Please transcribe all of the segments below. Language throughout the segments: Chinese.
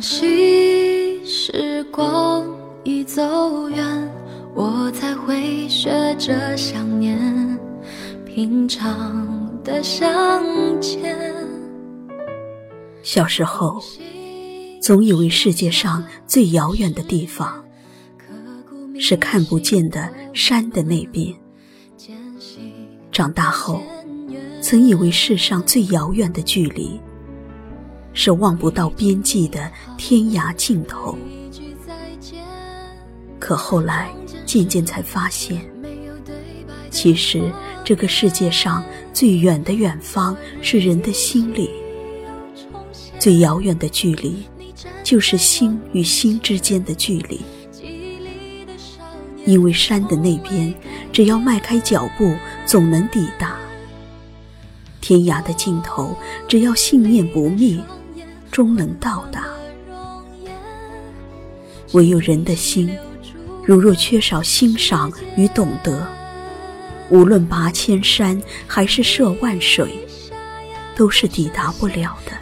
惜时光已走远，我才会学着想念，平常的相见。小时候，总以为世界上最遥远的地方是看不见的山的那边。长大后，曾以为世上最遥远的距离是望不到边际的天涯尽头。可后来渐渐才发现，其实这个世界上最远的远方是人的心里。最遥远的距离，就是心与心之间的距离。因为山的那边，只要迈开脚步，总能抵达；天涯的尽头，只要信念不灭，终能到达。唯有人的心，如若缺少欣赏与懂得，无论拔千山还是涉万水，都是抵达不了的。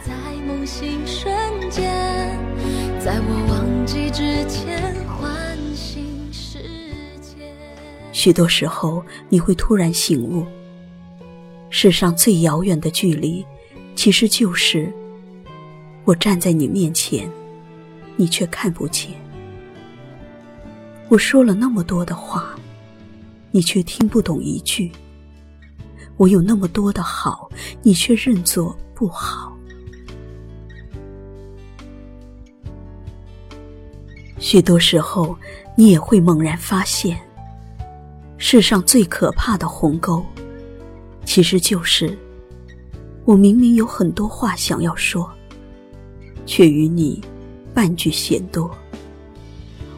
在我忘记之前唤醒世界。许多时候，你会突然醒悟，世上最遥远的距离，其实就是我站在你面前，你却看不见；我说了那么多的话，你却听不懂一句；我有那么多的好，你却认作不好。许多时候，你也会猛然发现，世上最可怕的鸿沟，其实就是我明明有很多话想要说，却与你半句嫌多。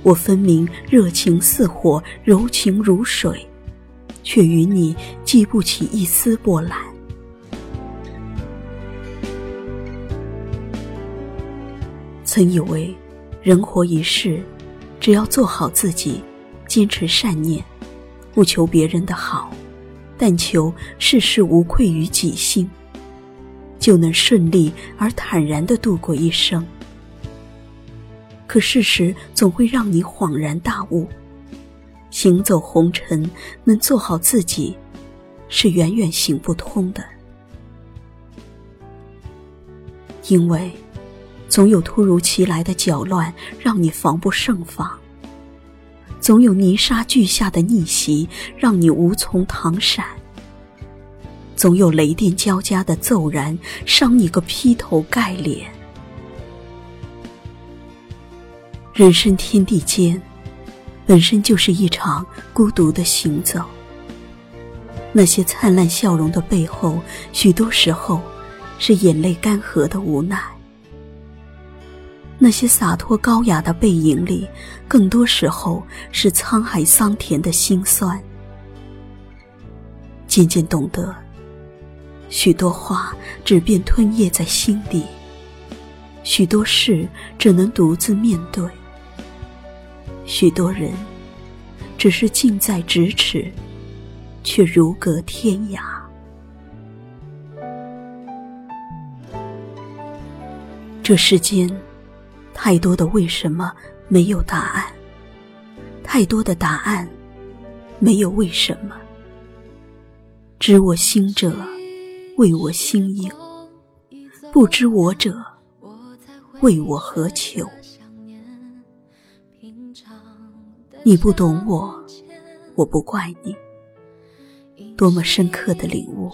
我分明热情似火，柔情如水，却与你激不起一丝波澜。曾以为。人活一世，只要做好自己，坚持善念，不求别人的好，但求事事无愧于己心，就能顺利而坦然地度过一生。可事实总会让你恍然大悟：行走红尘，能做好自己，是远远行不通的，因为。总有突如其来的搅乱，让你防不胜防；总有泥沙俱下的逆袭，让你无从挡闪；总有雷电交加的骤然，伤你个劈头盖脸。人生天地间，本身就是一场孤独的行走。那些灿烂笑容的背后，许多时候是眼泪干涸的无奈。那些洒脱高雅的背影里，更多时候是沧海桑田的辛酸。渐渐懂得，许多话只便吞咽在心底，许多事只能独自面对，许多人只是近在咫尺，却如隔天涯。这世间。太多的为什么没有答案，太多的答案没有为什么。知我心者，为我心应；不知我者，为我何求？你不懂我，我不怪你。多么深刻的领悟！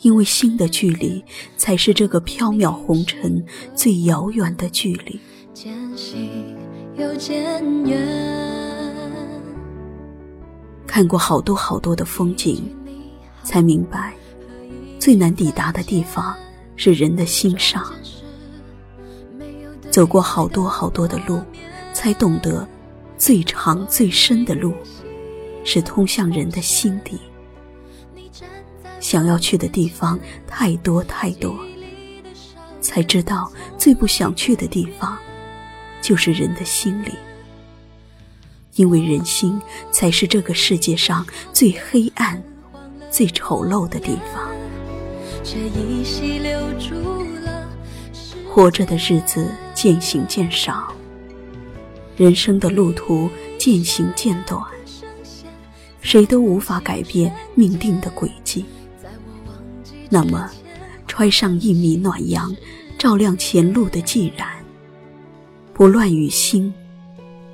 因为心的距离，才是这个缥缈红尘最遥远的距离。看过好多好多的风景，才明白，最难抵达的地方是人的心上。走过好多好多的路，才懂得，最长最深的路，是通向人的心底。想要去的地方太多太多，才知道最不想去的地方，就是人的心里。因为人心才是这个世界上最黑暗、最丑陋的地方。活着的日子渐行渐少，人生的路途渐行渐短，谁都无法改变命定的轨迹。那么，揣上一米暖阳，照亮前路的寂然，不乱于心，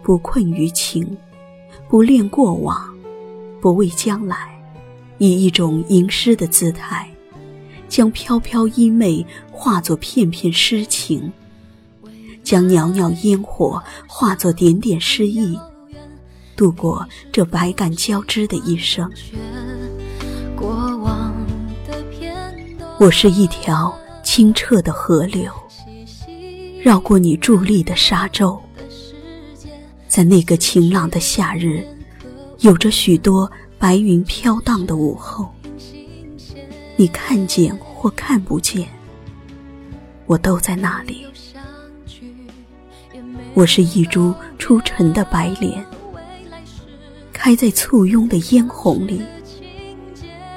不困于情，不恋过往，不畏将来，以一种吟诗的姿态。将飘飘衣袂化作片片诗情，将袅袅烟火化作点点诗意，度过这百感交织的一生。我是一条清澈的河流，绕过你伫立的沙洲，在那个晴朗的夏日，有着许多白云飘荡的午后。你看见或看不见，我都在那里。我是一株出尘的白莲，开在簇拥的嫣红里，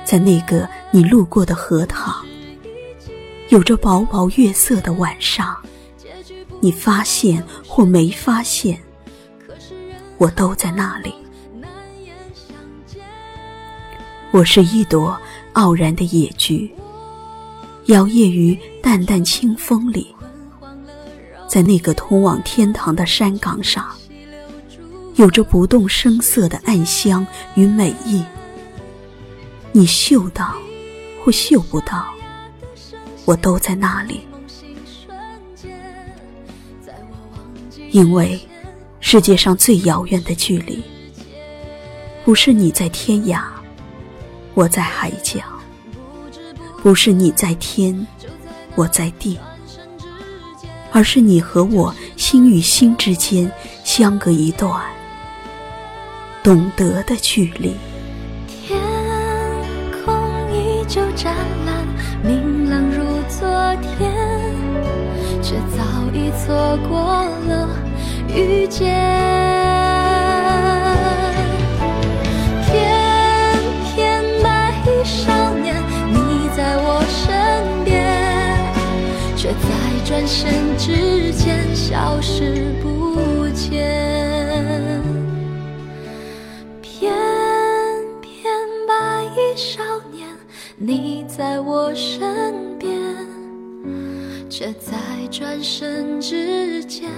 在那个你路过的荷塘，有着薄薄月色的晚上，你发现或没发现，我都在那里。我是一朵。傲然的野菊，摇曳于淡淡清风里，在那个通往天堂的山岗上，有着不动声色的暗香与美意。你嗅到或嗅不到，我都在那里。因为世界上最遥远的距离，不是你在天涯。我在海角，不是你在天，我在地，而是你和我心与心之间相隔一段懂得的距离。天空依旧湛蓝，明朗如昨天，却早已错过了遇见。转身之间，消失不见。翩翩白衣少年，你在我身边，却在转身之间，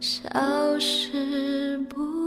消失不。